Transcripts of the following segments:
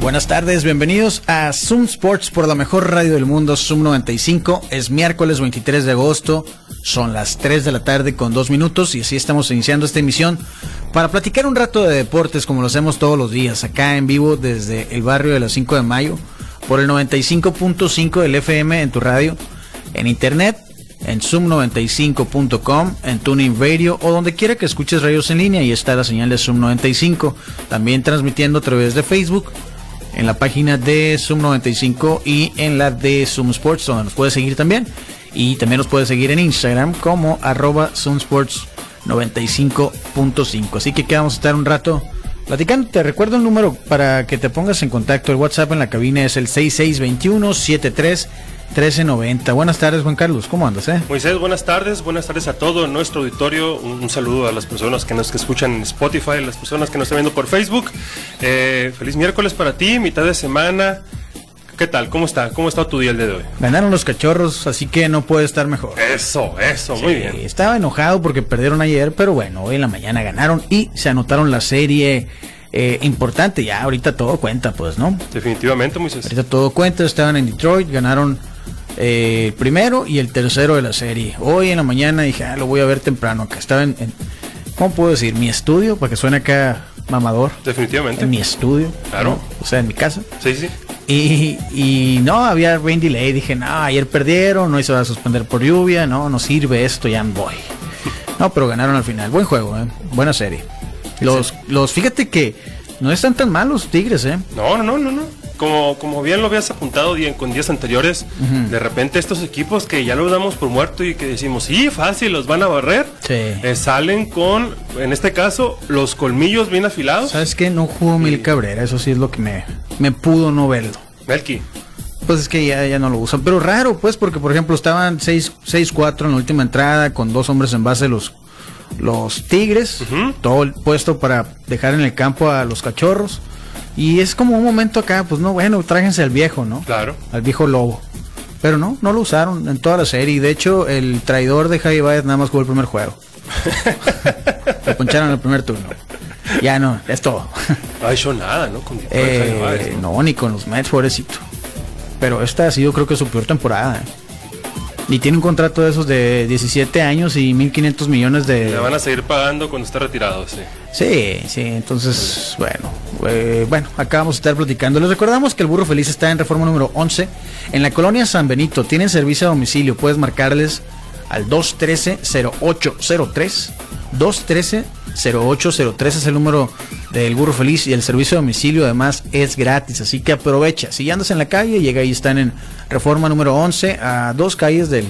Buenas tardes, bienvenidos a Zoom Sports por la mejor radio del mundo, Zoom 95. Es miércoles 23 de agosto, son las 3 de la tarde con 2 minutos y así estamos iniciando esta emisión para platicar un rato de deportes como lo hacemos todos los días, acá en vivo desde el barrio de las 5 de mayo, por el 95.5 del FM en tu radio, en internet, en zoom95.com, en Tuning Radio o donde quiera que escuches radios en línea y está la señal de Zoom 95, también transmitiendo a través de Facebook en la página de Zoom 95 y en la de Zoom Sports, donde nos puedes seguir también. Y también nos puedes seguir en Instagram como arroba Zoom Sports 95.5. Así que quedamos a estar un rato platicando. Te recuerdo el número para que te pongas en contacto. El WhatsApp en la cabina es el 6621 73 1390. Buenas tardes, Juan Carlos. ¿Cómo andas, eh? Moisés, buenas tardes. Buenas tardes a todo nuestro auditorio. Un, un saludo a las personas que nos que escuchan en Spotify, a las personas que nos están viendo por Facebook. Eh, feliz miércoles para ti, mitad de semana. ¿Qué tal? ¿Cómo está? ¿Cómo está tu día el día de hoy? Ganaron los cachorros, así que no puede estar mejor. Eso, eso, muy bien. Estaba enojado porque perdieron ayer, pero bueno, hoy en la mañana ganaron y se anotaron la serie eh, importante. Ya ahorita todo cuenta, pues, ¿no? Definitivamente, Moisés. Ahorita todo cuenta. Estaban en Detroit, ganaron eh, el primero y el tercero de la serie. Hoy en la mañana dije, ah, lo voy a ver temprano. Acá estaba en, en- ¿cómo puedo decir? Mi estudio, para que suene acá mamador. Definitivamente. En mi estudio. Claro. ¿no? O sea, en mi casa. Sí, sí. Y, y no, había rain delay. Dije, no, ayer perdieron, no se va a suspender por lluvia, no, no sirve esto, ya voy. No, pero ganaron al final. Buen juego, ¿eh? buena serie. Los, los, fíjate que no están tan mal los Tigres, ¿eh? No, no, no, no. Como, como bien lo habías apuntado con días anteriores, de repente estos equipos que ya los damos por muerto y que decimos, sí, fácil, los van a barrer, Sí. eh, salen con, en este caso, los colmillos bien afilados. ¿Sabes qué? No jugó Mil Cabrera, eso sí es lo que me, me pudo no verlo. Melky. Pues es que ya, ya no lo usan. Pero raro, pues, porque por ejemplo estaban 6 6-4 en la última entrada con dos hombres en base los, los Tigres. Todo el puesto para dejar en el campo a los cachorros. Y es como un momento acá, pues no, bueno, tráiganse al viejo, ¿no? Claro. Al viejo lobo. Pero no, no lo usaron en toda la serie. De hecho, el traidor de Javi Baez nada más jugó el primer juego. Lo poncharon en el primer turno. Ya no, es todo. No ha hecho nada, ¿no? Con Eh, Baez, ¿no? no, ni con los Mets, pobrecito. Pero esta ha sido creo que su peor temporada. ¿eh? Y tiene un contrato de esos de 17 años y 1.500 millones de... Le van a seguir pagando cuando esté retirado, sí. Sí, sí, entonces, bueno, eh, bueno, acá vamos a estar platicando. Les recordamos que el Burro Feliz está en reforma número 11 en la colonia San Benito. Tienen servicio a domicilio, puedes marcarles al 213-0803. 213-0803 es el número del Burro Feliz y el servicio a domicilio además es gratis, así que aprovecha. Si andas en la calle, llega ahí, están en reforma número 11 a dos calles del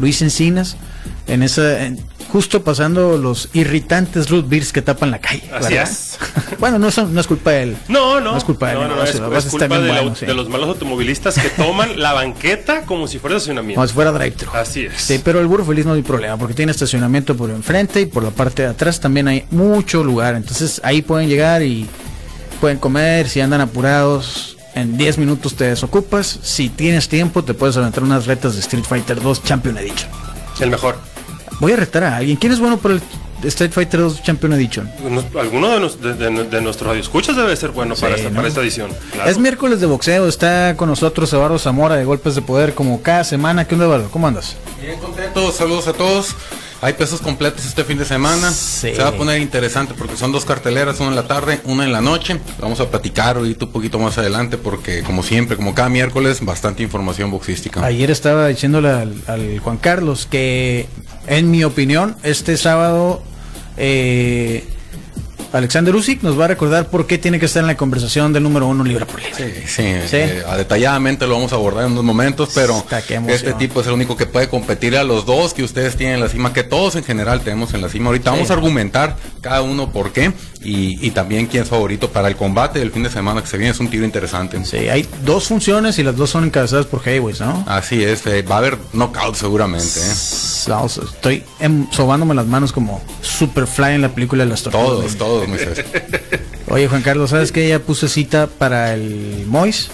Luis Encinas, en esa, en- justo pasando los irritantes root beers que tapan la calle. Así es. bueno, no, son- no es culpa de él. No, no. No es culpa de no, él, no, no, es, la es está culpa de, la- sí. de los malos automovilistas que toman la banqueta como si fuera estacionamiento. Como si fuera drive-thru. Así es. Sí, pero el burro feliz no hay problema porque tiene estacionamiento por enfrente y por la parte de atrás también hay mucho lugar. Entonces ahí pueden llegar y pueden comer. Si andan apurados, en 10 minutos te desocupas. Si tienes tiempo, te puedes aventar unas retas de Street Fighter 2 Champion Edition. El mejor. Voy a retar a alguien. ¿Quién es bueno por el Street Fighter 2 Champion Edition? Alguno de, nos- de, de- de nuestros radioescuchas debe ser bueno para, esta, ¿no? para esta edición. Claro. Es miércoles de boxeo. Está con nosotros Eduardo Zamora de Golpes de Poder como cada semana. ¿Qué onda, Eduardo? ¿Cómo andas? Bien contentos, saludos a todos. Hay pesos completos este fin de semana. Sí. Se va a poner interesante porque son dos carteleras, una en la tarde, una en la noche. Vamos a platicar ahorita un poquito más adelante porque como siempre, como cada miércoles, bastante información boxística. Ayer estaba diciéndole al, al Juan Carlos que, en mi opinión, este sábado eh, Alexander Usyk nos va a recordar por qué tiene que estar en la conversación del número uno libra por libra. Sí, sí, Sí. eh, detalladamente lo vamos a abordar en unos momentos, pero este tipo es el único que puede competir a los dos que ustedes tienen en la cima, que todos en general tenemos en la cima. Ahorita Sí. vamos a argumentar cada uno por qué. Y, y también quién es favorito para el combate del fin de semana que se viene. Es un tiro interesante. Sí, hay dos funciones y las dos son encabezadas por Hayways, ¿no? Así es, eh, va a haber knockout seguramente. ¿eh? Vamos, estoy em- sobándome las manos como Superfly en la película de las tortugas. Todos, todos, Moisés. Oye, Juan Carlos, ¿sabes que Ya puse cita para el Mois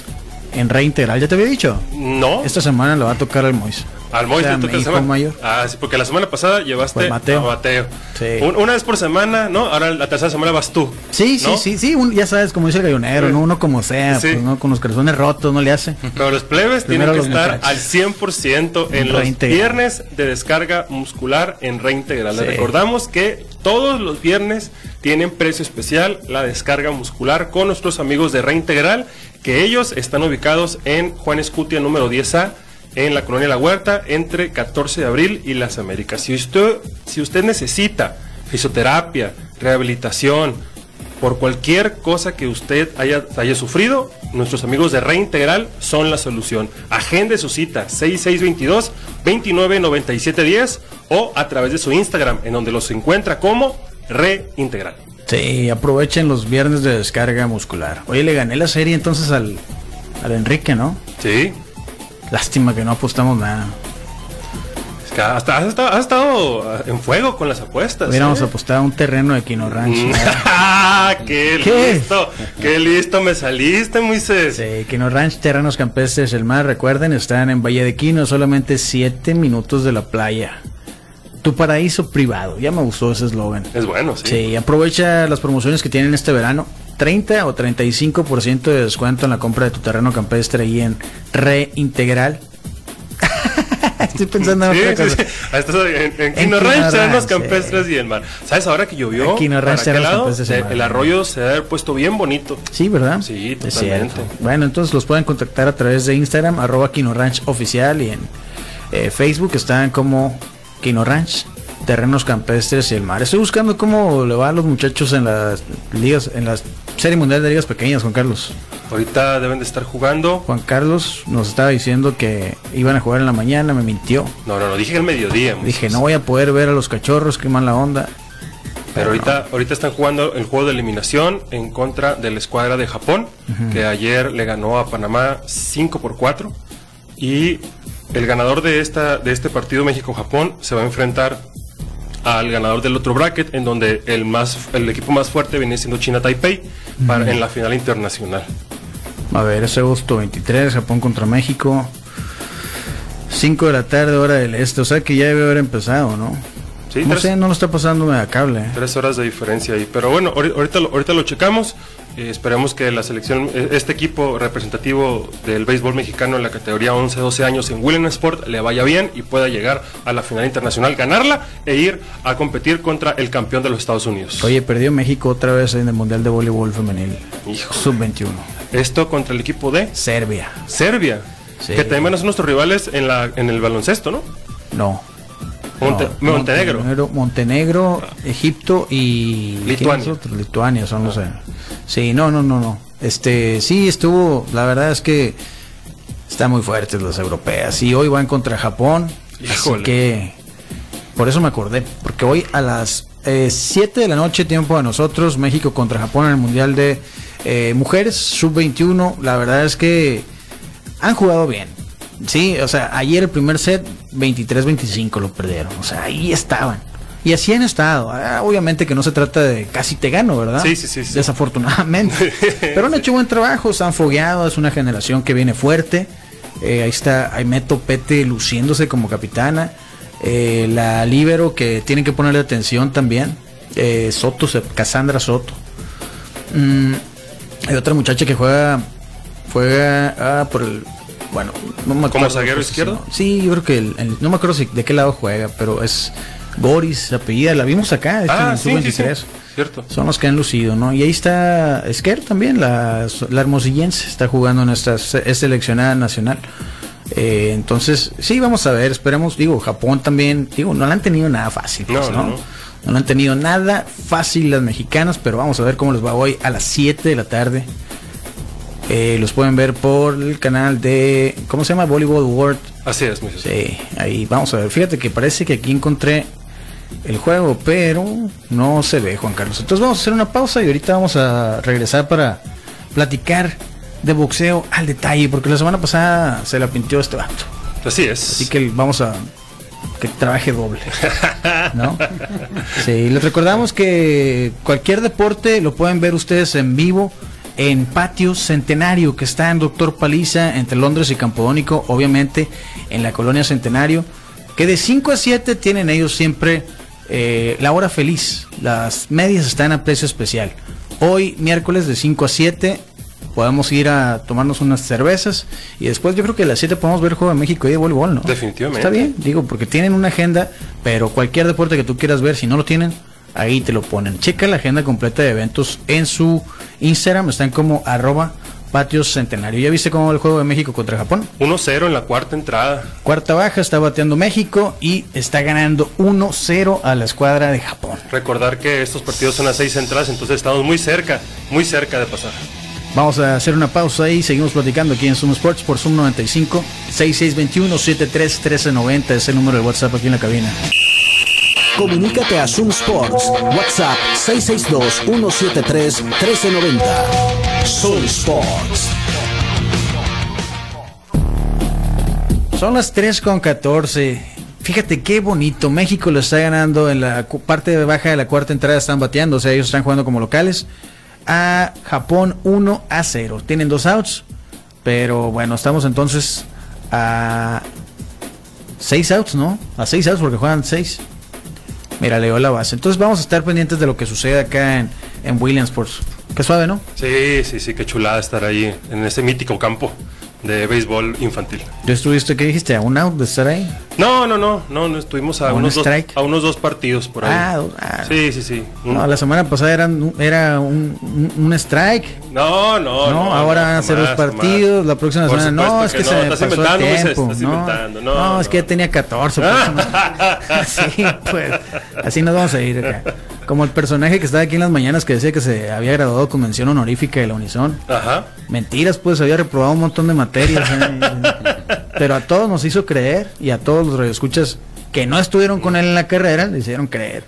en reintegral. ¿Ya te había dicho? No, Esta semana le va a tocar al Mois. Al Mois O sea, te toca mayor. Ah, sí, porque la semana pasada llevaste Pues Mateo. a Mateo. Sí. Un- una vez por semana, ¿no? Ahora la tercera semana vas tú. Sí, ¿no? sí, sí, sí, un- ya sabes, como dice el gallonero, ¿no? Uno como sea, pues, ¿no? Con los corazones rotos, no le hace. Pero los plebes Primero tienen que los estar muchachos. al 100% en los Reintegral. viernes de descarga muscular en Reintegral. Les recordamos que todos los viernes tienen precio especial la descarga muscular con nuestros amigos de Reintegral, que ellos están ubicados en Juan Escutia número 10A en la colonia La Huerta entre 14 de abril y Las Américas. Si usted, si usted necesita fisioterapia, rehabilitación, por cualquier cosa que usted haya, haya sufrido, nuestros amigos de Reintegral son la solución. Agende su cita 6622-299710 o a través de su Instagram, en donde los encuentra como Reintegral. Sí, aprovechen los viernes de descarga muscular. Oye, le gané la serie entonces al, al Enrique, ¿no? Sí, Lástima que no apostamos nada. es que hasta has estado, has estado, ah, en fuego con las apuestas. Hubiéramos ¿eh? apostado un terreno de Quino Ranch. Mm, ¿no? ¡Ah, ¡Qué, ¿Qué? listo! ¡Qué listo me saliste, Moisés! Sí, Quino Ranch, terrenos campestres, el mar, recuerden, están en Valle de Quino, solamente 7 minutos de la playa. Tu paraíso privado, ya me gustó ese eslogan. Es bueno, sí. Sí, aprovecha las promociones que tienen este verano. 30 o 35% de descuento en la compra de tu terreno campestre y en Reintegral. Estoy pensando en otra sí, cosa. sí. Ahí estás en, en En Quino Quino Ranch, terrenos Ranch, campestres y el mar. ¿Sabes? Ahora que llovió, En Quino para Ranch, aquel lado, y el arroyo se ha puesto bien bonito. Sí, ¿verdad? Sí, totalmente. Bueno, entonces los pueden contactar a través de Instagram, arroba Quino Ranch Oficial y en eh, Facebook están como Quino Ranch, Terrenos Campestres y el Mar. Estoy buscando cómo le va a los muchachos en las ligas, en la Serie Mundial de Ligas Pequeñas, Juan Carlos. Ahorita deben de estar jugando. Juan Carlos nos estaba diciendo que iban a jugar en la mañana, me mintió. No, no, no, dije el mediodía. Dije, no voy a poder ver a los cachorros, qué mala onda. Pero ahorita, ahorita están jugando el juego de eliminación en contra de la escuadra de Japón, que ayer le ganó a Panamá 5 por 4. Y el ganador de, esta, de este partido México-Japón se va a enfrentar al ganador del otro bracket, en donde el, más, el equipo más fuerte viene siendo China Taipei para, en la final internacional. A ver, es agosto 23, Japón contra México. 5 de la tarde, hora del este. O sea que ya debe haber empezado, ¿no? Sí, no tres- sé, no lo está pasando a cable. ¿eh? Tres horas de diferencia ahí. Pero bueno, ahori- ahorita, lo- ahorita lo checamos. Eh, esperemos que la selección, eh, este equipo representativo del béisbol mexicano en la categoría 11-12 años en Willen Sport le vaya bien y pueda llegar a la final internacional, ganarla e ir a competir contra el campeón de los Estados Unidos. Oye, perdió México otra vez en el Mundial de Voleibol Femenil. Hijo. Sub-21. Esto contra el equipo de Serbia. Serbia, Sí. que también son nuestros rivales en, la, en el baloncesto, ¿no? No. Monte- no, Montenegro. Montenegro, Montenegro, Egipto y Lituania. Lituania son los. eh. Sí, no, no, no, no. Este, sí estuvo, la verdad es que están muy fuertes las europeas y hoy van contra Japón. Así que por eso me acordé, porque hoy a las 7 de la noche tiempo a nosotros México contra Japón en el Mundial de eh, Mujeres sub-21. La verdad es que han jugado bien. Sí, o sea, ayer el primer set 23-25 lo perdieron. O sea, ahí estaban. Y así han estado. Ah, obviamente que no se trata de casi te gano, ¿verdad? Sí, sí, sí, sí. Desafortunadamente. Pero han hecho buen trabajo, se han fogueado, es una generación que viene fuerte. Eh, ahí está Aimeto Pete luciéndose como capitana. Eh, la Libero que tienen que ponerle atención también. Eh, Soto, Cassandra Soto. Mm, hay otra muchacha que juega juega ah, por el bueno no me acuerdo zaguero la izquierdo? sí yo creo que el- el- no me acuerdo si- de qué lado juega pero es Boris apellida la vimos acá este, en Ah, el sí, sí, sí. sub-23 Cierto. son los que han lucido, ¿no? Y ahí está Esquer también, la, la hermosillense, está jugando en esta, es seleccionada nacional. Eh, entonces, sí, vamos a ver, esperemos, digo, Japón también, digo, no la han tenido nada fácil, No, pues, no, ¿no? no. No la han tenido nada fácil las mexicanas, pero vamos a ver cómo les va hoy a las 7 de la tarde. Eh, los pueden ver por el canal de, ¿cómo se llama? Volleyball World Así es, Moisés. Sí, ahí vamos a ver. Fíjate que parece que aquí encontré el juego, pero no se ve, Juan Carlos. Entonces vamos a hacer una pausa y ahorita vamos a regresar para platicar de boxeo al detalle, porque la semana pasada se la pintió este vato. Así es. Así que vamos a que trabaje doble. ¿No? Sí, les recordamos que cualquier deporte lo pueden ver ustedes en vivo en Patio Centenario, que está en Doctor Paliza, entre Londres y Campodónico, obviamente en la colonia Centenario, que de 5 a 7 tienen ellos siempre eh, la hora feliz. Las medias están a precio especial. Hoy, miércoles, de 5 a 7, podemos ir a tomarnos unas cervezas y después yo creo que a las 7 podemos ver el juego de México y de voleibol, ¿no? Definitivamente. Está bien, digo, porque tienen una agenda, pero cualquier deporte que tú quieras ver, si no lo tienen, ahí te lo ponen. Checa la agenda completa de eventos en su Instagram, están como arroba patios centenario. ¿Ya viste cómo va el juego de México contra Japón? 1-0 en la cuarta entrada. Cuarta baja, está bateando México y está ganando 1-0 a la escuadra de Japón. Recordar que estos partidos son a seis entradas, entonces estamos muy cerca, muy cerca de pasar. Vamos a hacer una pausa y seguimos platicando aquí en Zoom Sports por Zoom 95 6621 73 1390 es el número de WhatsApp aquí en la cabina. Comunícate a Zoom Sports. WhatsApp 662-173-1390. Zoom Sports. Son las 3 con 14. Fíjate qué bonito. México lo está ganando en la parte de baja de la cuarta entrada. Están bateando, o sea, ellos están jugando como locales. A Japón 1 a 0. Tienen dos outs, pero bueno, estamos entonces a 6 outs, ¿no? A 6 outs porque juegan 6. Mira, leo la base. Entonces vamos a estar pendientes de lo que sucede acá en, en Williamsport. Qué suave, ¿no? Sí, sí, sí, qué chulada estar ahí en ese mítico campo de béisbol infantil. ¿Tú estuviste, qué dijiste? ¿A un out de estar ahí? No, no, no, no, no estuvimos a, ¿A un unos, dos, strike? a unos dos partidos por ahí. Ah, ah. sí, sí, sí. Un- No, la semana pasada eran, era un, un- un strike. No, no, No, no. ahora van a ser dos partidos. La próxima Por semana. No, es que, no, se me estás pasó el inventando, Moisés, tiempo. no, inventando. no, No, es que ya tenía 14. por no- sí, pues. Así nos vamos a ir acá. Como el personaje que estaba aquí en las mañanas que decía que se había graduado con mención honorífica de la Unison. Ajá. Mentiras, pues había reprobado un montón de materias. ¿eh? Pero a todos nos hizo creer y a todos los radioescuchas que no estuvieron con él en la carrera, le hicieron creer.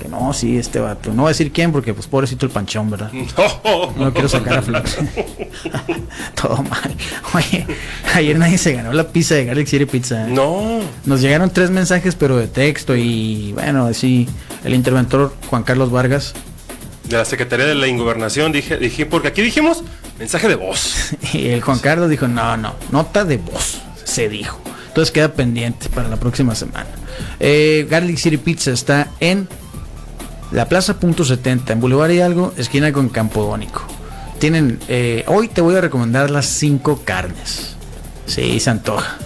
Que no, sí, este vato. No voy a decir quién porque, pues, pobrecito el panchón, ¿verdad? No, No quiero sacar a flote. Todo mal. Oye, ayer nadie se ganó la pizza de Garlic City Pizza. ¿eh? No. Nos llegaron tres mensajes, pero de texto y, bueno, así, el interventor Juan Carlos Vargas De la Secretaría de la Ingobernación dije, dije, porque aquí dijimos mensaje de voz. Y el Juan Carlos dijo, no, no, nota de voz, se dijo. Entonces queda pendiente para la próxima semana. Eh, Garlic City Pizza está en la Plaza Punto 70, en Boulevard Hidalgo, esquina con Campodónico. Tienen, eh, hoy te voy a recomendar las cinco carnes. Sí, se antoja.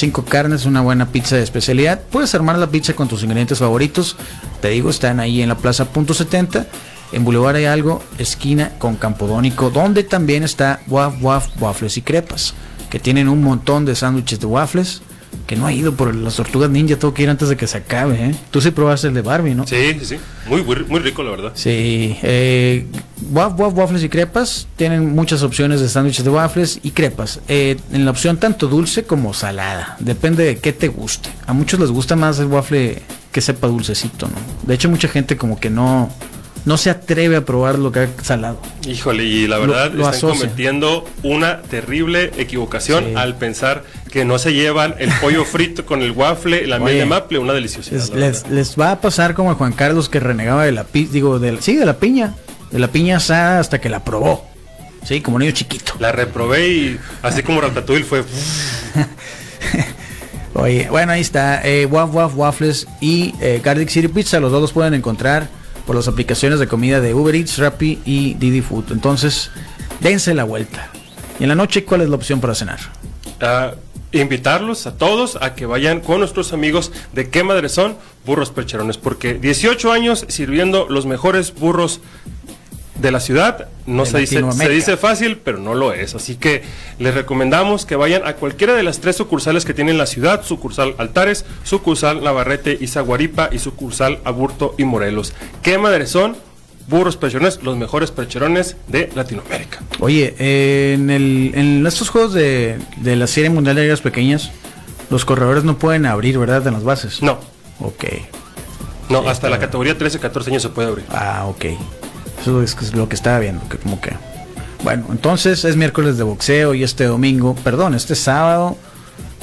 Cinco carnes, una buena pizza de especialidad. Puedes armar la pizza con tus ingredientes favoritos. Te digo, están ahí en la Plaza Punto 70, en Boulevard Hidalgo, esquina con Campodónico, donde también está Waf Waf Waffles y Crepas, que tienen un montón de sándwiches de waffles. Que no ha ido por las tortugas ninja, tengo que ir antes de que se acabe, ¿eh? Tú sí probaste el de Barbie, ¿no? Sí, sí, sí. Muy, muy, rico, la verdad. Sí, eh, Waf Waf Waffles y Crepas tienen muchas opciones de sándwiches de waffles y crepas. Eh, en la opción tanto dulce como salada. Depende de qué te guste. A muchos les gusta más el waffle que sepa dulcecito, ¿no? De hecho, mucha gente como que no, no se atreve a probar lo que ha salado. Híjole, y la Lo- verdad lo están asocia. cometiendo una terrible equivocación Sí. al pensar que no se llevan el pollo frito con el waffle, la miel de maple, una deliciosidad. Les, les- va a pasar como a Juan Carlos que renegaba de la pi- digo, del, sí, de la piña. De la piña asada hasta que la probó. Sí, como niño chiquito. La reprobé y así como Ratatouille fue. Oye, bueno, ahí está. Eh, Waf Waf Waffles y eh, Garlic City Pizza. Los dos los pueden encontrar por las aplicaciones de comida de Uber Eats, Rappi y Didi Food. Entonces, dense la vuelta. Y en la noche, ¿cuál es la opción para cenar? a invitarlos a todos a que vayan con nuestros amigos de qué madre son burros percherones, porque 18 años sirviendo los mejores burros de la ciudad, no se dice, se dice fácil, pero no lo es. Así que les recomendamos que vayan a cualquiera de las tres sucursales que tiene la ciudad, sucursal Altares, sucursal Navarrete y Zaguaripa y sucursal Aburto y Morelos. ¿Qué madre son? Burros percherones, los mejores percherones de Latinoamérica. Oye, eh, en, el, en estos juegos de, de la Serie Mundial de Ligas Pequeñas, los corredores no pueden abrir, ¿verdad? En las bases. No, Ok. No, hasta la categoría 13, 14 años se puede abrir. Ah, ok. Eso es lo que estaba viendo, que como que... Bueno, entonces es miércoles de boxeo y este domingo, perdón, este sábado,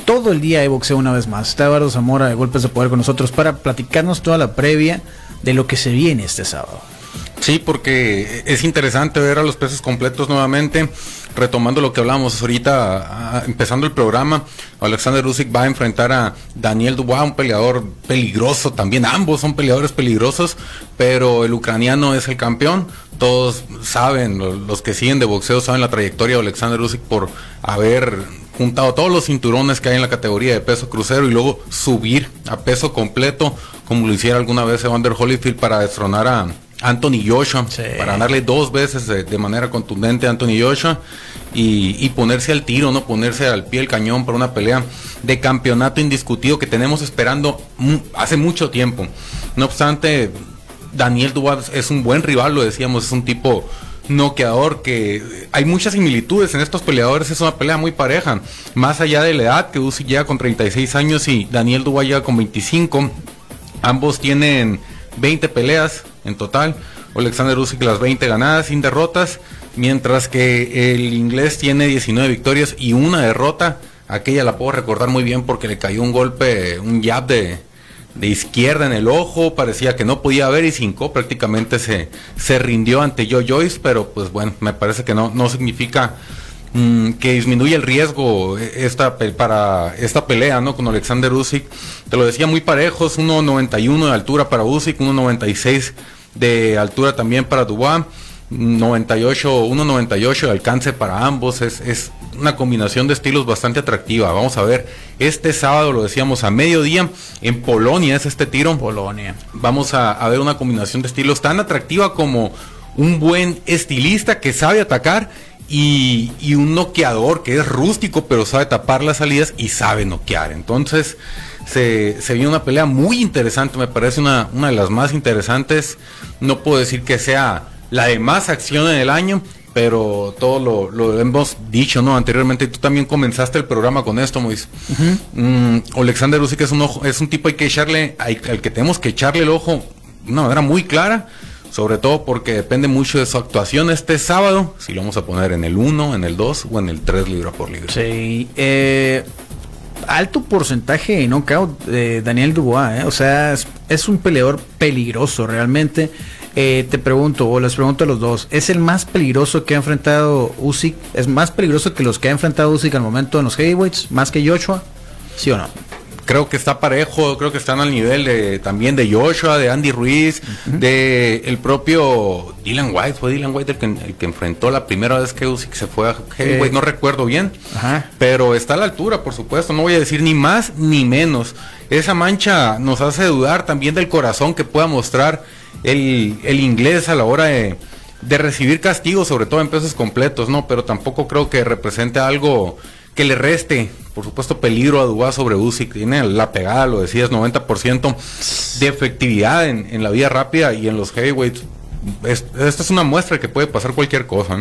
todo el día hay boxeo una vez más. Está Eduardo Zamora de Golpes de Poder con nosotros para platicarnos toda la previa de lo que se viene este sábado. Sí, porque es interesante ver a los pesos completos nuevamente. Retomando lo que hablamos ahorita, empezando el programa, Alexander Usyk va a enfrentar a Daniel Dubois, un peleador peligroso también. Ambos son peleadores peligrosos, pero el ucraniano es el campeón. Todos saben, los que siguen de boxeo saben la trayectoria de Alexander Usyk por haber juntado todos los cinturones que hay en la categoría de peso crucero y luego subir a peso completo, como lo hiciera alguna vez Evander Holyfield para destronar a Anthony Joshua, para ganarle dos veces de, manera contundente a Anthony Joshua y, ponerse al tiro, no ponerse al pie del cañón para una pelea de campeonato indiscutido que tenemos esperando hace mucho tiempo. No obstante, Daniel Dubois es un buen rival, lo decíamos, es un tipo noqueador que hay muchas similitudes en estos peleadores, es una pelea muy pareja, más allá de la edad que Uzi llega con 36 años y Daniel Dubois llega con 25, ambos tienen 20 peleas en total. Alexander Usyk las 20 ganadas sin derrotas, mientras que el inglés tiene 19 victorias y una derrota. Aquella la puedo recordar muy bien porque le cayó un golpe, un jab de, de izquierda en el ojo, parecía que no podía ver y cinco prácticamente se, se rindió ante Joe Joyce, pero pues bueno, me parece que no, no significa mm, que disminuye el riesgo esta, para esta pelea ¿no? con Alexander Usyk. Te lo decía muy parejos, 1.91 de altura para Usyk, 1.96 de altura también para Dubois. 98, 1.98 de alcance para ambos, es, es, una combinación de estilos bastante atractiva. Vamos a ver, este sábado lo decíamos a mediodía, en Polonia es este tiro. Polonia. Vamos a, a ver una combinación de estilos tan atractiva como un buen estilista que sabe atacar y, y, un noqueador que es rústico pero sabe tapar las salidas y sabe noquear. Entonces, se, se vio una pelea muy interesante, me parece una, una de las más interesantes. No puedo decir que sea la de más acción en el año, pero todo lo, lo, hemos dicho, ¿no? Anteriormente tú también comenzaste el programa con esto, Mois. Mm, Alexander Usyk es un ojo, es un tipo hay que echarle, al que tenemos que echarle el ojo de una manera muy clara, sobre todo porque depende mucho de su actuación este sábado, si lo vamos a poner en el 1, en el 2 o en el 3 libra por libra. Sí, eh, alto porcentaje de knockout de Daniel Dubois, ¿eh? o sea, es, un peleador peligroso realmente. Eh, te pregunto, o les pregunto a los dos, ¿es el más peligroso que ha enfrentado Usyk? ¿Es más peligroso que los que ha enfrentado Usyk al momento en los heavyweights? ¿Más que Joshua? ¿Sí o no? Creo que está parejo, creo que están al nivel de también de Joshua, de Andy Ruiz, de el propio Dylan White, fue Dylan White el que, el que enfrentó la primera vez que Usyk se fue a Heavyweight, no recuerdo bien, pero está a la altura, por supuesto, no voy a decir ni más ni menos. Esa mancha nos hace dudar también del corazón que pueda mostrar el, el inglés a la hora de, de recibir castigos, sobre todo en pesos completos, ¿no? Pero tampoco creo que represente algo que le reste, por supuesto, peligro a Dubá sobre Usyk. Tiene la pegada, lo decías, 90% de efectividad en, la vía rápida y en los heavyweights. esta es una muestra que puede pasar cualquier cosa.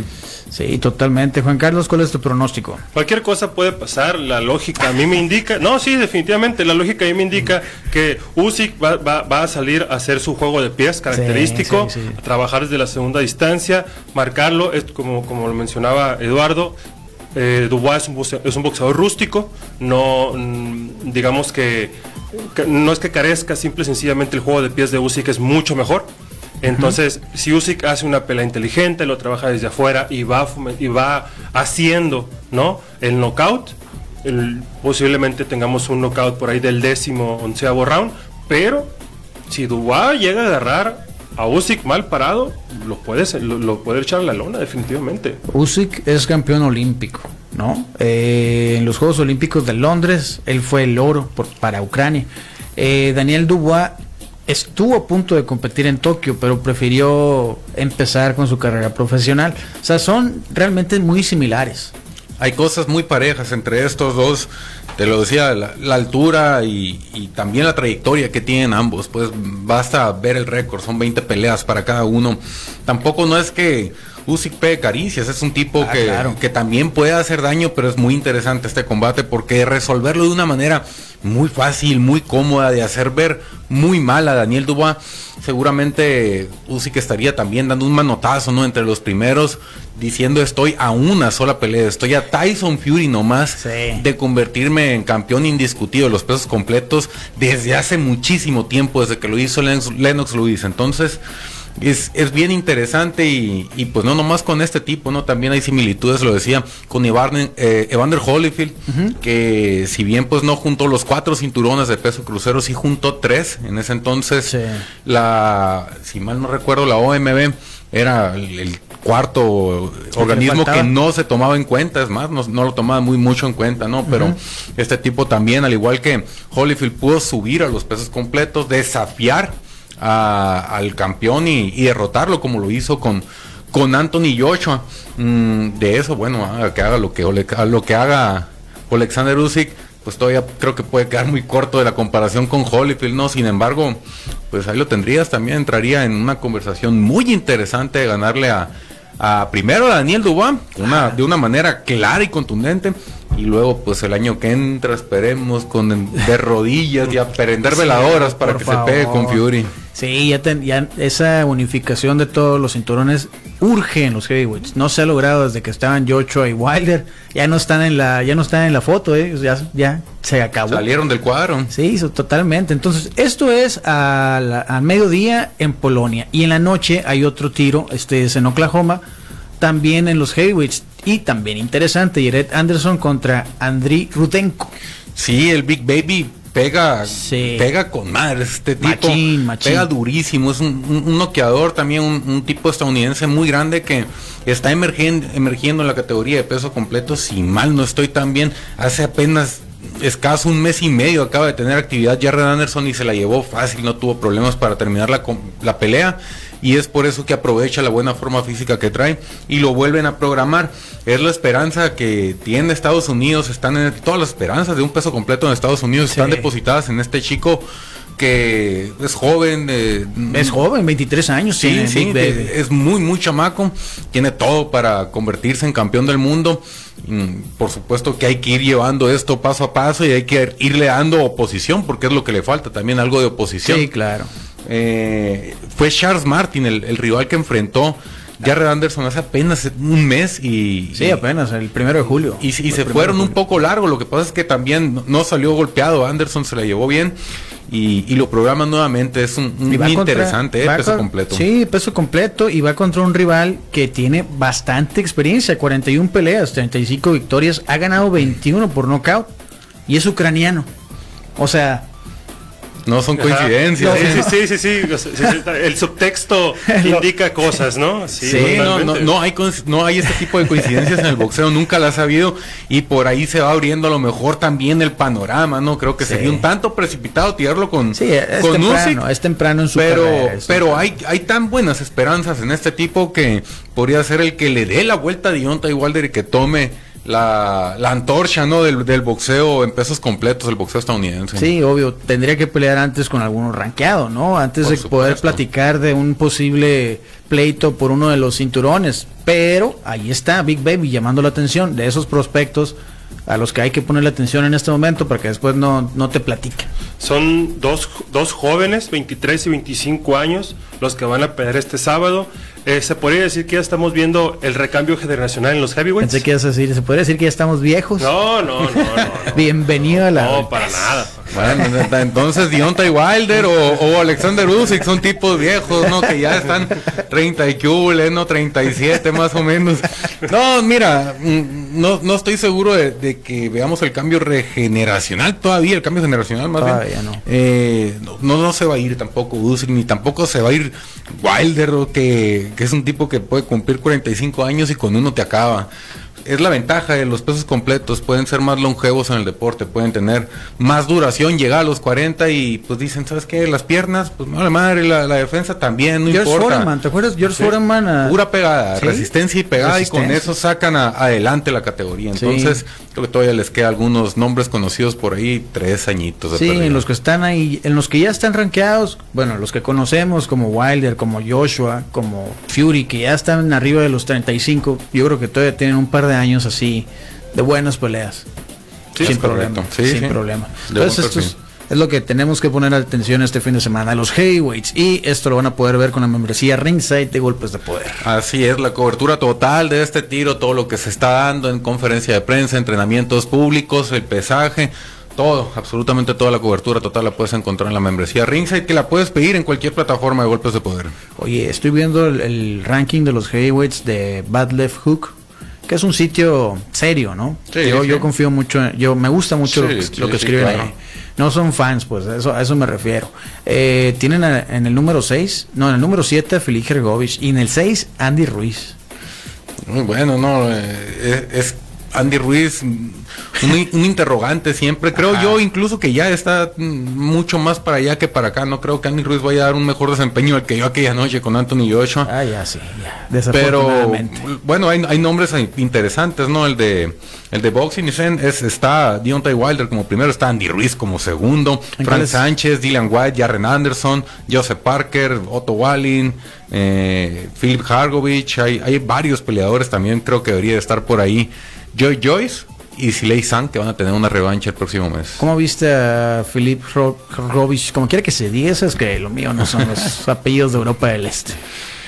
Sí, totalmente. Juan Carlos, ¿cuál es tu pronóstico? Cualquier cosa puede pasar. La lógica a mí me indica. No, sí, definitivamente. La lógica a mí me indica que Usyk va, a salir a hacer su juego de pies característico, a trabajar desde la segunda distancia, marcarlo, es como, como lo mencionaba Eduardo, eh, Dubois es un, boxeador, es un, boxeador rústico, no mm, digamos que, no es que carezca simple y sencillamente el juego de pies de Usyk es mucho mejor. Entonces, si Usyk hace una pelea inteligente, lo trabaja desde afuera y va, y va haciendo ¿no? el knockout, posiblemente tengamos un knockout por ahí del décimo, onceavo round, pero si Dubois llega a agarrar a Usyk mal parado, lo puedes lo, puede echar a la lona, definitivamente. Usyk es campeón olímpico, ¿no? Eh, en los Juegos Olímpicos de Londres, él fue el oro para Ucrania. Eh, Daniel Dubois estuvo a punto de competir en Tokio, pero prefirió empezar con su carrera profesional. O sea, son realmente muy similares. Hay cosas muy parejas entre estos dos te lo decía, la, altura y, también la trayectoria que tienen ambos, pues basta ver el récord, son 20 peleas para cada uno. Tampoco no es que Usyk pegue caricias, es un tipo ah, que, que también puede hacer daño, pero es muy interesante este combate porque resolverlo de una manera muy fácil, muy cómoda de hacer ver muy mal a Daniel Dubois. Seguramente Usyk estaría también dando un manotazo, ¿no? Entre los primeros, diciendo estoy a una sola pelea, estoy a Tyson Fury nomás de convertirme en campeón indiscutido de los pesos completos desde hace muchísimo tiempo, desde que lo hizo Lennox, Lennox Lewis. Entonces, es, es bien interesante y, y, pues no nomás con este tipo, ¿no? También hay similitudes, lo decía, con Evander, eh, Evander Holyfield, que si bien pues no juntó los cuatro cinturones de peso crucero, sí juntó tres. En ese entonces, la, si mal no recuerdo, la OMB era el, cuarto organismo que, no se tomaba en cuenta, es más, no, lo tomaba muy mucho en cuenta, ¿no? Pero este tipo también, al igual que Holyfield, pudo subir a los pesos completos, desafiar al campeón y, derrotarlo como lo hizo con, con Anthony Joshua. Mm, de eso, bueno, que haga lo que, lo que haga Alexander Usyk, pues todavía creo que puede quedar muy corto de la comparación con Holyfield, ¿no? Sin embargo, pues ahí lo tendrías, también entraría en una conversación muy interesante de ganarle a, a primero a Daniel Dubois, una, de una manera clara y contundente, y luego pues el año que entra esperemos con de rodillas y a prender veladoras para que se pegue con Fury. Sí, ya, ya esa unificación de todos los cinturones urge en los heavyweights. No se ha logrado desde que estaban Joshua y Wilder. Ya no están en la, ya no están en la foto, ¿eh? ya, ya se acabó. Salieron del cuadro. Sí, totalmente. Entonces, esto es al mediodía en Polonia. Y en la noche hay otro tiro, este es en Oklahoma, también en los heavyweights. Y también interesante, Jared Anderson contra Andriy Rutenko. Sí, el Big Baby pega, pega con madre este tipo. Pega durísimo, es un, noqueador también, un, tipo estadounidense muy grande que está emergiendo, emergiendo en la categoría de peso completo. Si mal no estoy tan bien, hace apenas escaso un mes y medio acaba de tener actividad Jared Anderson y se la llevó fácil, no tuvo problemas para terminar la, la pelea y es por eso que aprovecha la buena forma física que trae y lo vuelven a programar. Es la esperanza que tiene Estados Unidos, están en todas las esperanzas de un peso completo en Estados Unidos están depositadas en este chico que es joven. es joven, 23 años. Sí, sí, es muy, muy chamaco. Tiene todo para convertirse en campeón del mundo. Mm, por supuesto que hay que ir llevando esto paso a paso y hay que irle dando oposición porque es lo que le falta, también algo de oposición. Sí, claro. Eh, fue Charles Martin el, rival que enfrentó Jared Anderson hace apenas un mes y... Sí, apenas, el primero de julio. Y, se fueron un poco largo, lo que pasa es que también no salió golpeado, Anderson se la llevó bien y, lo programa nuevamente, es un, muy interesante, eh, peso completo. Sí, peso completo y va contra un rival que tiene bastante experiencia, 41 peleas, 35 victorias, ha ganado 21 por nocaut y es ucraniano. O sea, no son coincidencias. Sí, sí, sí, sí, El subtexto indica cosas, ¿no? Sí, no, no, no, hay, no hay este tipo de coincidencias en el boxeo, nunca las ha habido y por ahí se va abriendo a lo mejor también el panorama, ¿no? Creo que sería un tanto precipitado tirarlo con, sí, es temprano, es temprano en su Pero, pero hay, hay tan buenas esperanzas en este tipo que podría ser el que le dé la vuelta a Dionta Wilder y que tome la, la antorcha ¿no? Del, del, boxeo en pesos completos, el boxeo estadounidense. Sí, obvio, tendría que pelear antes con alguno rankeado, ¿no? Antes de poder platicar de un posible pleito por uno de los cinturones. Pero ahí está Big Baby llamando la atención de esos prospectos a los que hay que ponerle atención en este momento para que después no, no te platiquen. Son dos, dos jóvenes, 23 y 25 años, los que van a pelear este sábado. Eh, se podría decir que ya estamos viendo el recambio generacional en los heavyweights. Pensé que ibas a decir, ¿se podría decir que ya estamos viejos? No, no, no, no. Bienvenido a la. No, para nada. Bueno, entonces Deontay Wilder o, Alexander Usyk son tipos viejos, ¿no? Que ya están 30 y que ¿no? 37 más o menos. No, mira, mm, no, no estoy seguro de, que veamos el cambio regeneracional todavía, el cambio generacional más bien. No. Eh, no. no. se va a ir tampoco Usyk, ni tampoco se va a ir Wilder, que, que es un tipo que puede cumplir 45 años y con uno te acaba es la ventaja de los pesos completos, pueden ser más longevos en el deporte, pueden tener más duración, llegar a los 40 y pues dicen, ¿sabes qué? Las piernas, pues no la madre, la, defensa también, no George importa. Foreman, ¿te acuerdas? George Foreman. Ah, Pura pegada, resistencia y pegada y con eso sacan adelante la categoría. Entonces, creo que todavía les queda algunos nombres conocidos por ahí, tres añitos. Sí, en los que están ahí, en los que ya están rankeados, bueno, los que conocemos como Wilder, como Joshua, como Fury, que ya están arriba de los 35, yo creo que todavía tienen un par de años así de buenas peleas. sin problema. sin problema. Entonces estos, Es lo que tenemos que poner atención este fin de semana. Los heavyweights. Y esto lo van a poder ver con la membresía Ringside de Golpes de Poder. Así es, la cobertura total de este tiro, todo lo que se está dando en conferencia de prensa, entrenamientos públicos, el pesaje. Todo, absolutamente toda la cobertura total la puedes encontrar en la membresía Ringside, que la puedes pedir en cualquier plataforma de golpes de poder. Oye, estoy viendo el, el ranking de los heavyweights de Bad Left Hook, que es un sitio serio, ¿no? Sí, yo, sí. yo confío mucho, en- yo me gusta mucho lo, Sí, que- sí, lo que escriben claro. ahí. No son fans, pues, a eso, a eso me refiero. Eh, tienen a- en el número 6, no, en el número 7 a Felipe Gergovich y en el 6 Andy Ruiz. Muy bueno, ¿no? Eh, es, es Andy Ruiz, un, un interrogante siempre. Creo yo incluso que ya está mm, mucho más para allá que para acá. No creo que Andy Ruiz vaya a dar un mejor desempeño al que yo aquella noche con Anthony Joshua. Ah, ya, sí, ya. Pero Desafortunadamente. bueno, hay, hay nombres interesantes, ¿no? El de el de boxing es está Deontay Wilder como primero, está Andy Ruiz como segundo, ¿En Frank? Sánchez, Dylan White, Jarren Anderson, Joseph Parker, Otto Wallin, eh, Philip Hargovich, hay, hay varios peleadores también, creo que debería de estar por ahí. Joy Joyce y Silei Sang que van a tener una revancha el próximo mes. ¿Cómo viste a Philip Gergovich? Como quiera que se diga, eso es que lo mío no son los apellidos de Europa del Este.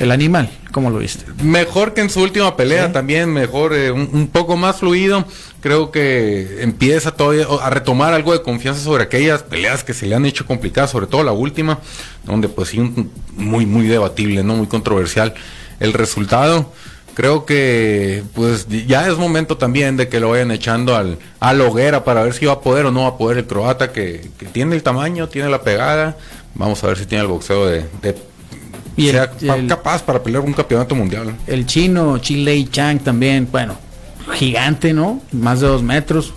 El animal, ¿cómo lo viste? Mejor que en su última pelea Sí. también, mejor, eh, un, un poco más fluido. Creo que empieza todavía a retomar algo de confianza sobre aquellas peleas que se le han hecho complicadas, sobre todo la última, donde pues sí, un- muy, muy debatible, ¿no? Muy controversial el resultado. Creo que pues ya es momento también de que lo vayan echando al, a la hoguera para ver si va a poder o no va a poder el croata que, que tiene el tamaño, tiene la pegada. Vamos a ver si tiene el boxeo de, de Y sea el- capaz para pelear un campeonato mundial. El chino, Chile Chang también, bueno, gigante, ¿no? Más de dos metros.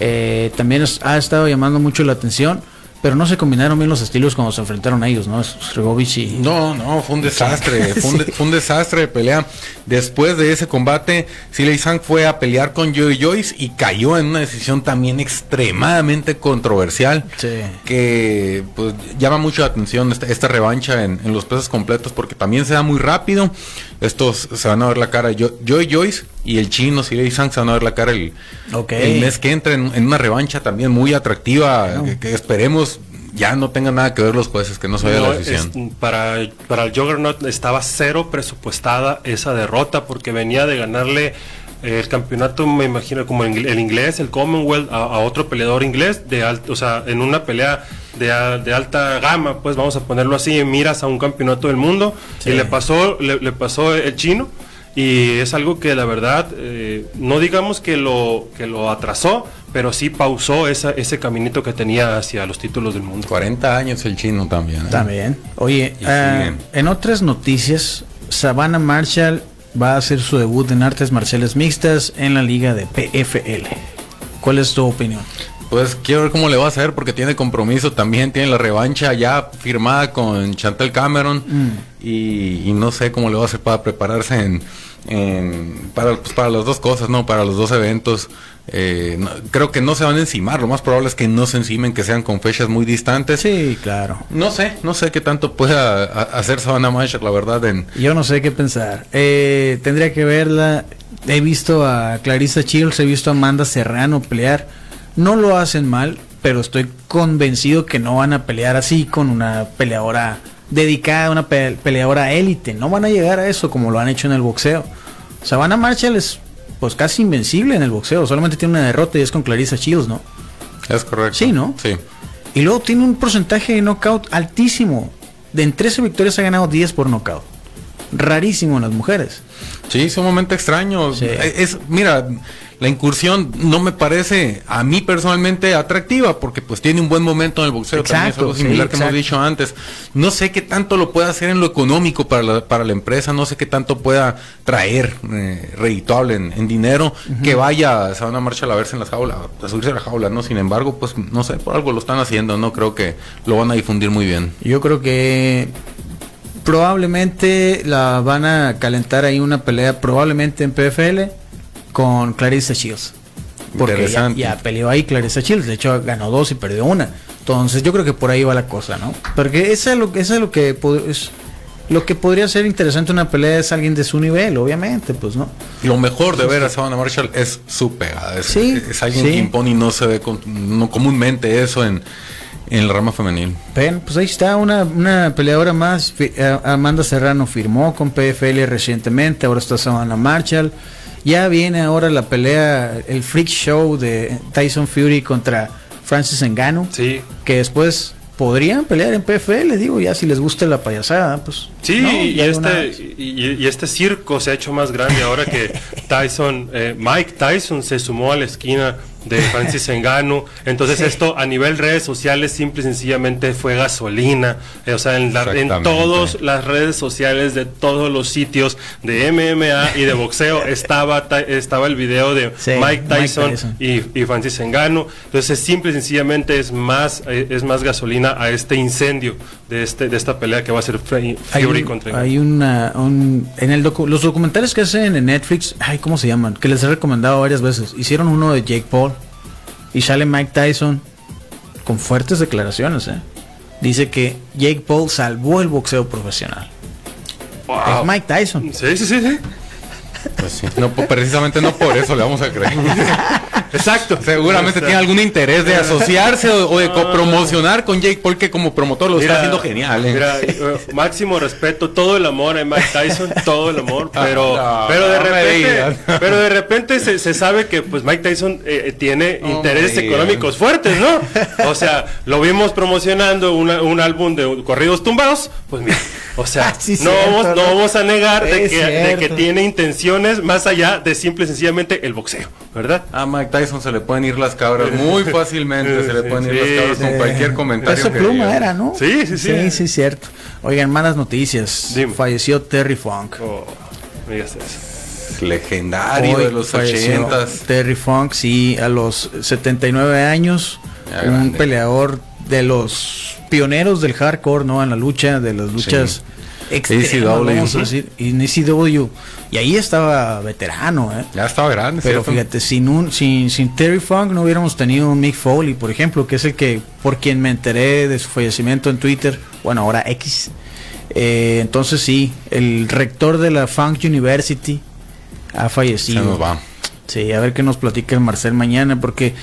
Eh, también es- ha estado llamando mucho la atención, pero no se combinaron bien los estilos cuando se enfrentaron a ellos, ¿no? Sergovich y... No, no, fue un desastre, fue un, de- Sí. fue un desastre de pelea. Después de ese combate, Silei Sang fue a pelear con Joey Joyce y cayó en una decisión también extremadamente controversial. Sí. Que pues llama mucho la atención esta, esta revancha en, en los pesos completos porque también se da muy rápido. Estos se van a ver la cara Jo- Joey Joyce y el chino Silei Sang se van a ver la cara el, mes que entra en, en una revancha también muy atractiva. Que, que esperemos ya no tengan nada que ver los jueces, que no se vaya No, la decisión. es- para, para el Juggernaut estaba cero presupuestada esa derrota porque venía de ganarle el campeonato, me imagino, como el, el inglés, el Commonwealth, a, a otro peleador inglés, de alto, o sea, en una pelea de, alta gama, pues vamos a ponerlo así, en miras a un campeonato del mundo, Sí. y le pasó, le, le pasó el chino. Y es algo que la verdad, eh, no digamos que lo, que lo atrasó, pero sí pausó esa, ese caminito que tenía hacia los títulos del mundo. 40 años el chino también. ¿eh? También. Oye, siguen. en otras noticias, Savannah Marshall va a hacer su debut en artes marciales mixtas en la liga de PFL. ¿Cuál es tu opinión? Pues quiero ver cómo le va a hacer porque tiene compromiso también, tiene la revancha ya firmada con Chantel Cameron y, y no sé cómo le va a hacer para prepararse en, en- para, pues, para las dos cosas, ¿no? Para los dos eventos. Eh, no- creo que no se van a encimar, lo más probable es que no se encimen, que sean con fechas muy distantes. Sí, claro. No sé, no sé qué tanto pueda hacer Savannah Marshall, la verdad, en, Yo no sé qué pensar. Eh, tendría que verla. He visto a Clarissa Shields, he visto a Amanda Serrano pelear. No lo hacen mal, pero estoy convencido que no van a pelear así con una peleadora dedicada, una pe- peleadora élite. No van a llegar a eso como lo han hecho en el boxeo. Savannah Marshall es pues casi invencible en el boxeo. Solamente tiene una derrota y es con Clarissa Shields, ¿no? es correcto. Sí, ¿no? Sí. Y luego tiene un porcentaje de knockout altísimo. De en 13 victorias ha ganado 10 por knockout. Rarísimo en las mujeres. Sí, sumamente extraño. Sí. Es, mira, la incursión no me parece a mí personalmente atractiva porque pues tiene un buen momento en el boxeo. También es Exacto, algo sí, similar que hemos exacto. dicho antes. No sé qué tanto lo puede hacer en lo económico para la, para la empresa, no sé qué tanto pueda traer eh, redituable en, en dinero que vaya a marcha a verse en las jaulas, a subirse a la jaula, ¿no? Sin embargo, pues no sé, por algo lo están haciendo, no creo que lo van a difundir muy bien. Yo creo que probablemente la van a calentar ahí una pelea, probablemente en PFL, con Clarissa Shields. Porque ya, peleó ahí Clarissa Shields, de hecho ganó dos y perdió una. Entonces yo creo que por ahí va la cosa, ¿no? Porque eso es lo, eso es lo que es lo que podría ser interesante una pelea es alguien de su nivel, obviamente, pues no. Lo mejor de ver a Savannah Marshall es su pegada. Es, Sí, es alguien sí. que impone y no se ve con- no comúnmente eso en, en la rama femenil. Ven, pues ahí está una, una peleadora más. Eh, Amanda Serrano firmó con PFL recientemente, ahora está Savannah Marshall. Ya viene ahora la pelea, el freak show de Tyson Fury contra Francis Ngannou, Sí, que después podrían pelear en PFL, digo, ya si les gusta la payasada, pues. Sí, no, y, este, y, y este circo se ha hecho más grande ahora que Tyson, eh, Mike Tyson se sumó a la esquina de Francis Ngannou. Entonces esto a nivel redes sociales simple y sencillamente fue gasolina. Eh, o sea, en, la- en todas las redes sociales de todos los sitios de MMA y de boxeo estaba, estaba el video de Sí, Mike Mike Tyson, y, y Francis Ngannou. Entonces, simple y sencillamente es más eh, es más gasolina a este incendio de este de esta pelea que va a ser Fury Hay, un- contra hay una, un- en el docu- los documentales que hacen en Netflix, ay, ¿cómo se llaman? Que les he recomendado varias veces. Hicieron uno de Jake Paul y sale Mike Tyson con fuertes declaraciones, ¿eh? Dice que Jake Paul salvó el boxeo profesional. Wow. Es Mike Tyson. Sí, sí, sí, sí. Pues sí. No, po- precisamente no por eso le vamos a creer. Exacto. Seguramente tiene algún interés de asociarse o, o de Ah. copromocionar con Jake Paul, que como promotor lo está haciendo genial. ¿eh? Mira, eh, máximo respeto, todo el amor a Mike Tyson, todo el amor, pero, No, pero de no repente, pero de repente se, se sabe que pues Mike Tyson eh, eh, tiene intereses económicos fuertes, ¿no? O sea, lo vimos promocionando una- un álbum de corridos tumbados, pues mira, o sea, Sí, no, cierto, vamos, no ¿no? vamos a negar de que, de que cierto. tiene intenciones más allá de simple y sencillamente el boxeo, ¿verdad? A Mike Tyson se le pueden ir las cabras muy fácilmente, se le pueden ir Sí, las cabras sí. con cualquier comentario. Que pluma diga. era, ¿no? Sí, sí, sí. Sí, sí, cierto. Oigan, malas noticias. Dime. Falleció Terry Funk. Oh, eso. Legendario Hoy de los ochentas. Terry Funk, sí, a los 79 años, Ya un grande. peleador de los pioneros del hardcore, ¿no? En la lucha, de las luchas extremas, ECW. vamos a decir, y en ECW. Y ahí estaba veterano, ¿eh? Ya estaba grande, Pero ¿cierto? fíjate, sin un, sin, sin Terry Funk no hubiéramos tenido un Mick Foley, por ejemplo, que es el que, por quien me enteré de su fallecimiento en Twitter, bueno, ahora X. Eh, entonces sí, el rector de la Funk University ha Se fallecido. nos va. Sí, a ver qué nos platica el Marcel mañana, porque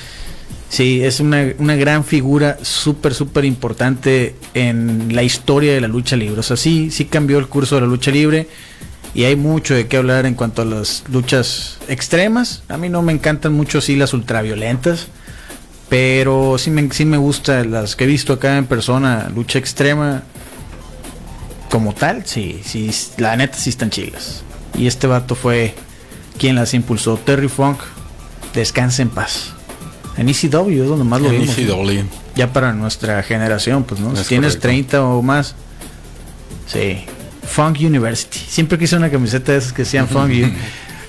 sí, es una, una gran figura súper, súper importante en la historia de la lucha libre. O sea, sí, sí cambió el curso de la lucha libre y hay mucho de qué hablar en cuanto a las luchas extremas. A mí no me encantan mucho, sí, las ultraviolentas, pero sí me, sí me gusta las que he visto acá en persona, lucha extrema. Como tal, sí, sí, la neta sí están chilas. Y este vato fue quien las impulsó. Terry Funk, descansa en paz. En ECW es donde más lo En vimos. ECW. Ya para nuestra generación, pues, ¿no? Es si tienes correcto. 30 o más. Sí. Funk University. Siempre quise una camiseta de esas que decían Funk.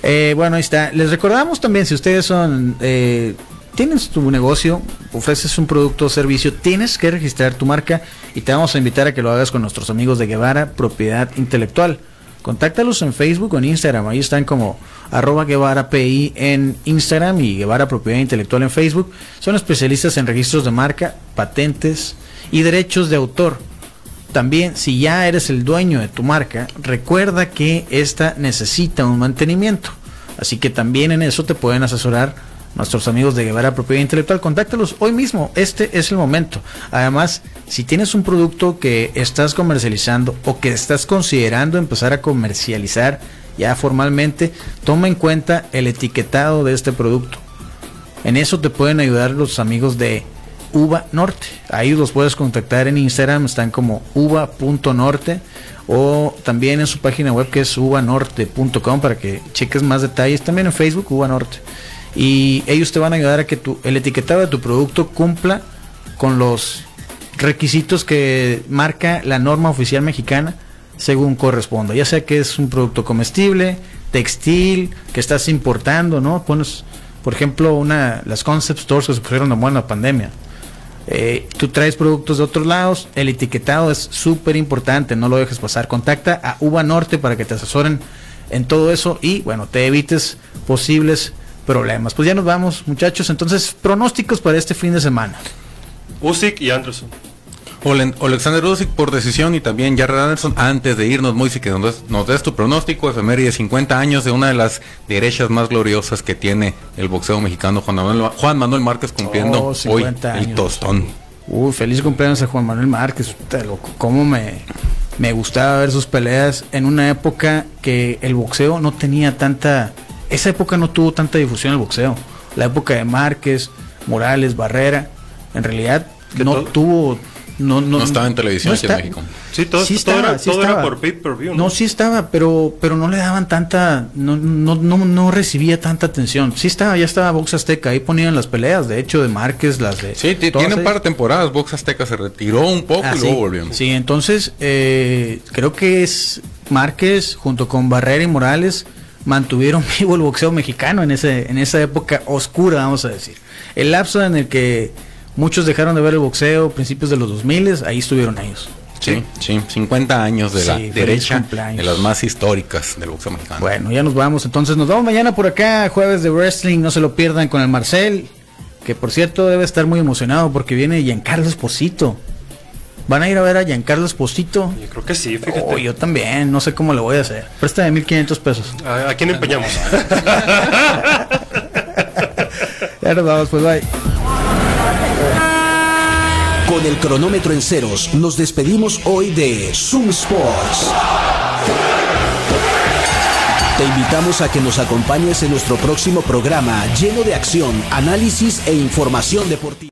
Eh, bueno, ahí está. Les recordamos también, si ustedes son... eh, tienes tu negocio, ofreces un producto o servicio, tienes que registrar tu marca y te vamos a invitar a que lo hagas con nuestros amigos de Guevara Propiedad Intelectual. Contáctalos en Facebook o en Instagram. Ahí están como arroba Guevara PI en Instagram y Guevara Propiedad Intelectual en Facebook. Son especialistas en registros de marca, patentes y derechos de autor. También, si ya eres el dueño de tu marca, recuerda que esta necesita un mantenimiento. Así que también en eso te pueden asesorar nuestros amigos de Guevara Propiedad Intelectual. Contáctalos hoy mismo. Este es el momento. Además, si tienes un producto que estás comercializando o que estás considerando empezar a comercializar ya formalmente, toma en cuenta el etiquetado de este producto. En eso te pueden ayudar los amigos de Uva Norte. Ahí los puedes contactar en Instagram, están como uva.norte o también en su página web que es uvanorte.com para que cheques más detalles. También en Facebook, Uva Norte. Y ellos te van a ayudar a que tu, el etiquetado de tu producto cumpla con los requisitos que marca la norma oficial mexicana según corresponda. Ya sea que es un producto comestible, textil, que estás importando, ¿no? Pones, por ejemplo, una las concept stores que se pusieron de moda en la pandemia. Eh, tú traes productos de otros lados, el etiquetado es súper importante, no lo dejes pasar. Contacta a Uva Norte para que te asesoren en todo eso y bueno, te evites posibles problemas. Pues ya nos vamos, muchachos. Entonces, pronósticos para este fin de semana. Usyk y Anderson. Alexander Usyk por decisión y también Jared Anderson antes de irnos, Moisés, que nos des, nos des tu pronóstico, efeméride 50 años de una de las derechas más gloriosas que tiene el boxeo mexicano, Juan Manuel, Juan Manuel Márquez cumpliendo Oh, hoy 50 el tostón. Uy, feliz cumpleaños a Juan Manuel Márquez. Loco, cómo me, me gustaba ver sus peleas en una época que el boxeo no tenía tanta... Esa época no tuvo tanta difusión el boxeo. La época de Márquez, Morales, Barrera. En realidad no todo- tuvo... No, no, No estaba en televisión aquí en México. Sí, todo, Sí todo estaba, era, sí todo era por pay-per-view. No, sí estaba, pero, pero no le daban tanta, no, no, no, no recibía tanta atención. Sí estaba, ya estaba Box Azteca, ahí ponían las peleas, de hecho, de Márquez, las de... Sí, ti- todas tiene un par de temporadas. Box Azteca se retiró un poco Ah, y sí. luego volvió. Sí, entonces eh, creo que es Márquez junto con Barrera y Morales mantuvieron vivo el boxeo mexicano en ese en esa época oscura, vamos a decir. El lapso en el que muchos dejaron de ver el boxeo, principios de los 2000, ahí estuvieron ellos. Sí, sí, 50 años de la Sí, derecha, de las más históricas del boxeo mexicano. Bueno, ya nos vamos. Entonces nos vemos mañana por acá, jueves de wrestling. No se lo pierdan con el Marcel, que por cierto debe estar muy emocionado porque viene Giancarlo Esposito. ¿Van a ir a ver a Giancarlo Esposito? Yo creo que sí, fíjate. Oh, yo también, no sé cómo lo voy a hacer. Préstame 1500 pesos. ¿A, a quién empeñamos? Ya nos vamos, pues bye. Con el cronómetro en ceros, nos despedimos hoy de Zoom Sports. Te invitamos a que nos acompañes en nuestro próximo programa lleno de acción, análisis e información deportiva.